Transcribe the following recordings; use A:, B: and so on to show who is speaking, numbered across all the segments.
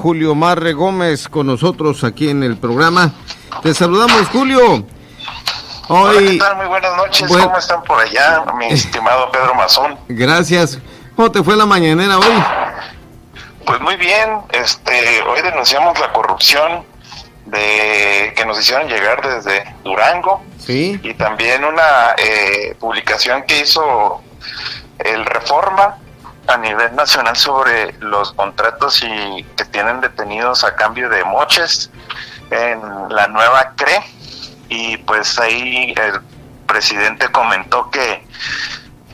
A: Julio Marre Gómez con nosotros aquí en el programa. Te saludamos, Julio.
B: Hoy, Hola, Muy buenas noches, ¿cómo están por allá, mi estimado Pedro Mazón?
A: Gracias. ¿Cómo te fue la mañanera hoy?
B: Pues muy bien, este, hoy denunciamos la corrupción de que nos hicieron llegar desde Durango.
A: Sí.
B: Y también una eh, publicación que hizo el Reforma a nivel nacional sobre los contratos y que tienen detenidos a cambio de moches en la nueva CRE y pues ahí el presidente comentó que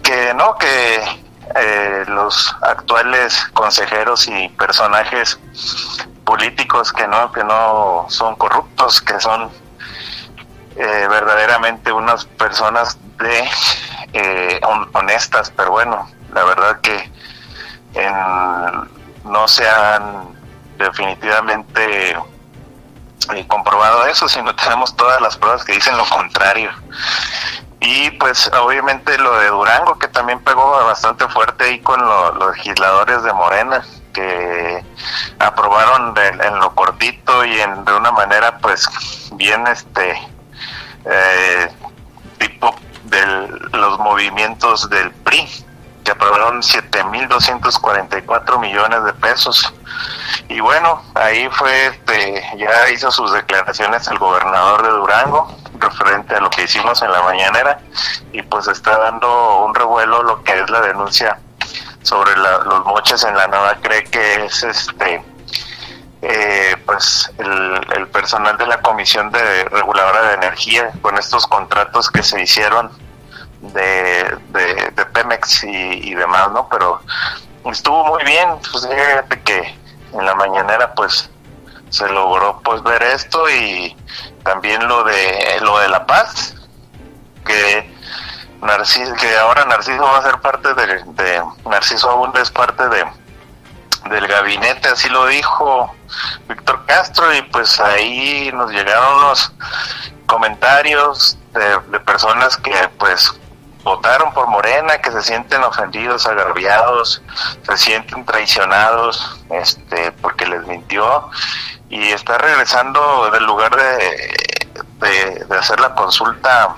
B: que no que eh, los actuales consejeros y personajes políticos que no que no son corruptos que son eh, verdaderamente unas personas de eh, honestas pero bueno la verdad que no se han definitivamente eh, comprobado eso, sino tenemos todas las pruebas que dicen lo contrario. Y pues obviamente lo de Durango, que también pegó bastante fuerte ahí con los legisladores de Morena, que aprobaron en lo cortito y en, de una manera pues bien este eh, tipo de los movimientos del PRI que aprobaron 7.244 millones de pesos. Y bueno, ahí fue, este, ya hizo sus declaraciones el gobernador de Durango referente a lo que hicimos en la mañanera y pues está dando un revuelo lo que es la denuncia sobre los moches en la nueva cree que es este eh, pues el, el personal de la comisión de reguladora de energía con estos contratos que se hicieron de, Pemex y, demás, ¿no? Pero estuvo muy bien, pues fíjate que en la mañanera pues se logró pues ver esto y también lo de lo de la paz que Narciso que ahora Narciso va a ser parte de, Narciso aún es parte de del gabinete así lo dijo Víctor Castro y pues ahí nos llegaron los comentarios de personas que pues votaron por Morena, que se sienten ofendidos, agraviados, se sienten traicionados, este, porque les mintió y está regresando del lugar de, de, hacer la consulta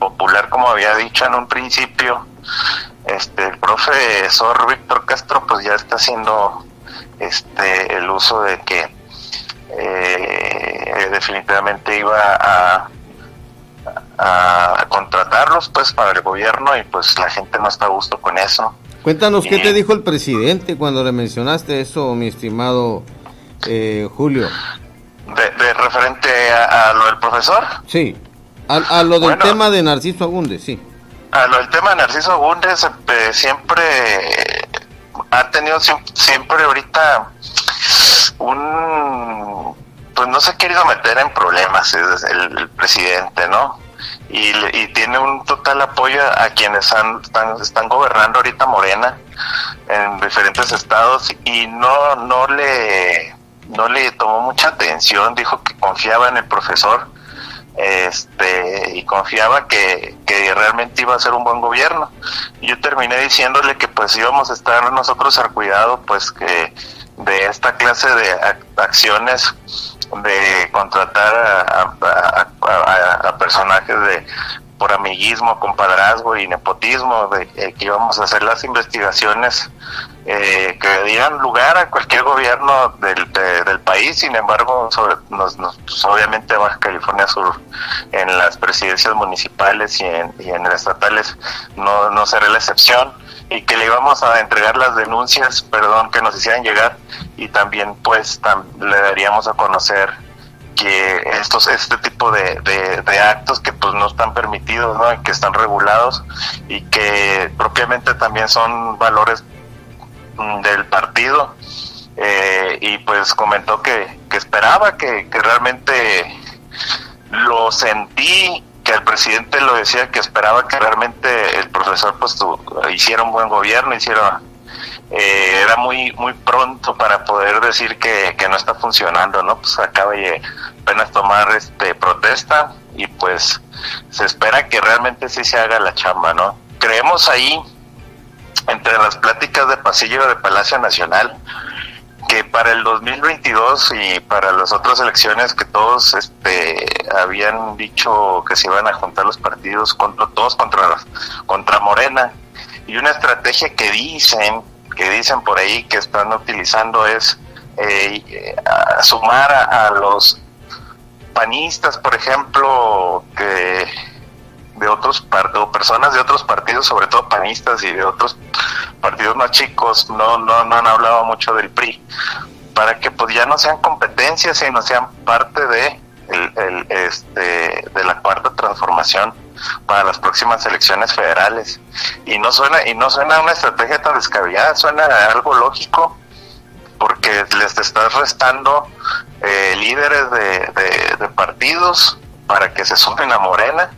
B: popular, como había dicho en un principio, este, el profesor Víctor Castro, pues ya está haciendo este, el uso de que eh, definitivamente iba a a contratarlos pues para el gobierno y pues la gente no está a gusto con eso.
A: Cuéntanos qué te dijo el presidente cuando le mencionaste eso, mi estimado eh, Julio.
B: De, referente a, lo del profesor?
A: Sí, a, lo del tema de Narciso Agúndez, sí.
B: A lo del tema de Narciso Agúndez eh, siempre ha tenido siempre ahorita un pues no se ha querido meter en problemas el presidente, ¿no? Y, tiene un total apoyo a quienes están, están gobernando ahorita Morena en diferentes estados y no no le no le tomó mucha atención dijo que confiaba en el profesor este y confiaba que, que realmente iba a ser un buen gobierno. Yo terminé diciéndole que pues íbamos a estar nosotros al cuidado pues que de esta clase de acciones de contratar a, personajes de por amiguismo, compadrazgo y nepotismo, de eh, que íbamos a hacer las investigaciones eh, que dieran lugar a cualquier gobierno del, del país. Sin embargo, pues, obviamente Baja California Sur, en las presidencias municipales y en, y en estatales, no, no será la excepción y que le íbamos a entregar las denuncias, perdón, que nos hicieran llegar y también pues le daríamos a conocer que estos este tipo de, de, actos que pues no están permitidos, ¿no? que están regulados y que propiamente también son valores del partido eh, y pues comentó que, que esperaba que, que realmente lo sentí que el presidente lo decía que esperaba que realmente el profesor pues hiciera un buen gobierno, hiciera eh, era muy muy pronto para poder decir que, no está funcionando, ¿no? Pues acaba de apenas tomar este protesta y pues se espera que realmente sí se haga la chamba, ¿no? Creemos ahí entre las pláticas de pasillo de Palacio Nacional que para el 2022 22 y para las otras elecciones que todos este, habían dicho que se iban a juntar los partidos contra todos contra contra Morena y una estrategia que dicen que dicen por ahí que están utilizando es eh, sumar a, los panistas, por ejemplo, que de otros partidos, personas de otros partidos, sobre todo panistas y de otros partidos más chicos, no, no, no han hablado mucho del PRI, para que pues ya no sean competencias, sino sean parte este, de la cuarta transformación para las próximas elecciones federales. Y no suena y no suena una estrategia tan descabellada suena algo lógico porque les estás restando eh, líderes de, de, partidos para que se sumen a Morena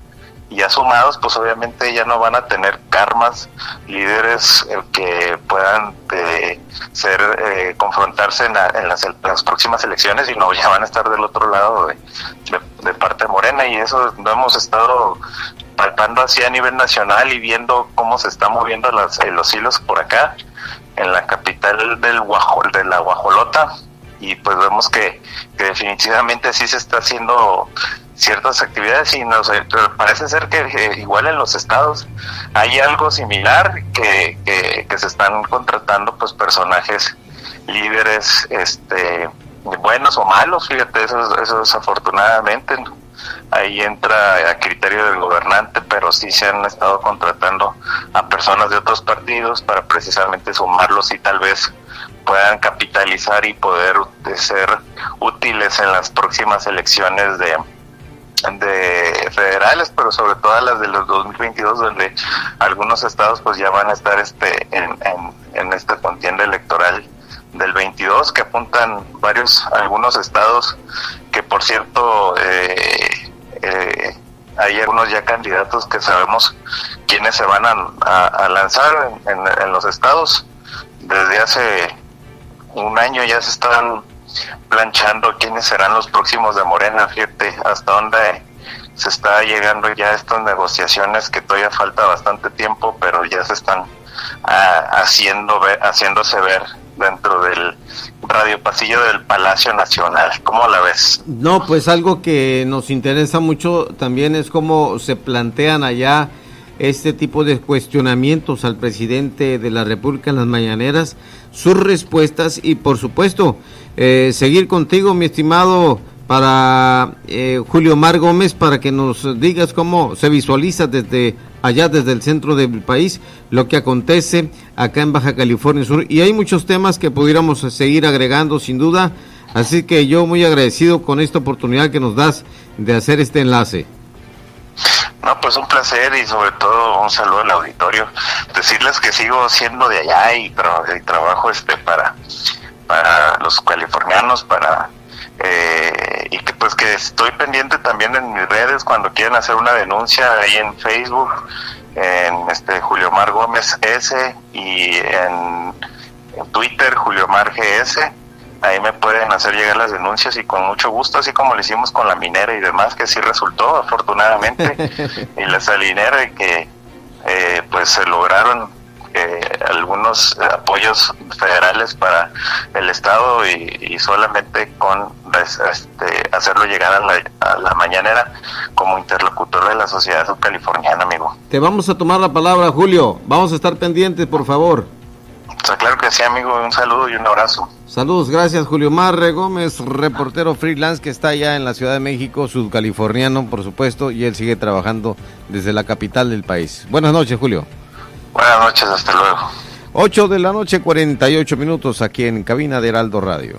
B: y ya sumados, pues obviamente ya no van a tener karmas, líderes eh, que puedan eh, ser eh, confrontarse en, las, próximas elecciones y no ya van a estar del otro lado de, parte de Morena y eso lo hemos estado palpando así a nivel nacional y viendo cómo se están moviendo los hilos por acá en la capital del Guajol, de la Guajolota y pues vemos que, que definitivamente sí se está haciendo ciertas actividades y nos parece ser que igual en los estados hay algo similar que, que, se están contratando pues personajes líderes este buenos o malos fíjate eso, eso desafortunadamente ahí entra a criterio del gobernante pero sí se han estado contratando a personas de otros partidos para precisamente sumarlos y tal vez puedan capitalizar y poder ser útiles en las próximas elecciones de de federales, pero sobre todo las de los 2022, donde algunos estados pues ya van a estar este en, en, esta contienda electoral del 22, que apuntan varios, algunos estados que por cierto eh, hay algunos ya candidatos que sabemos quiénes se van a, lanzar en, en los estados. Desde hace un año ya se están planchando quiénes serán los próximos de Morena, fíjate hasta dónde se está llegando ya estas negociaciones que todavía falta bastante tiempo, pero ya se están ah, haciendo haciéndose ver dentro del radio pasillo del Palacio Nacional. ¿Cómo la ves?
A: No, pues algo que nos interesa mucho también es cómo se plantean allá este tipo de cuestionamientos al presidente de la República en las mañaneras, sus respuestas y por supuesto eh, seguir contigo, mi estimado, para eh, Julio Mar Gómez, para que nos digas cómo se visualiza desde allá, desde el centro del país, lo que acontece acá en Baja California Sur. Y hay muchos temas que pudiéramos seguir agregando, sin duda. Así que yo muy agradecido con esta oportunidad que nos das de hacer este enlace.
B: No, pues un placer y sobre todo un saludo al auditorio. Decirles que sigo siendo de allá y, trabajo este para, para los californianos, para eh, y que pues que estoy pendiente también en mis redes cuando quieran hacer una denuncia ahí en Facebook, en este Julio Mar Gómez S y en, en Twitter Julio Mar GS ahí me pueden hacer llegar las denuncias y con mucho gusto, así como lo hicimos con la minera y demás, que sí resultó afortunadamente, y la salinera y que eh, pues se lograron eh, algunos apoyos federales para el Estado y, solamente con este, hacerlo llegar a la, a la, mañanera como interlocutor de la sociedad californiana, amigo.
A: Te vamos a tomar la palabra, Julio. Vamos a estar pendientes, por favor.
B: claro que sí, amigo. Un saludo y un abrazo.
A: Saludos, gracias Julio Marre Gómez, reportero freelance que está allá en la Ciudad de México, sudcaliforniano por supuesto, y él sigue trabajando desde la capital del país. Buenas noches, Julio.
B: Buenas noches, hasta luego.
A: 8 de la noche, 48 minutos aquí en Cabina de Heraldo Radio.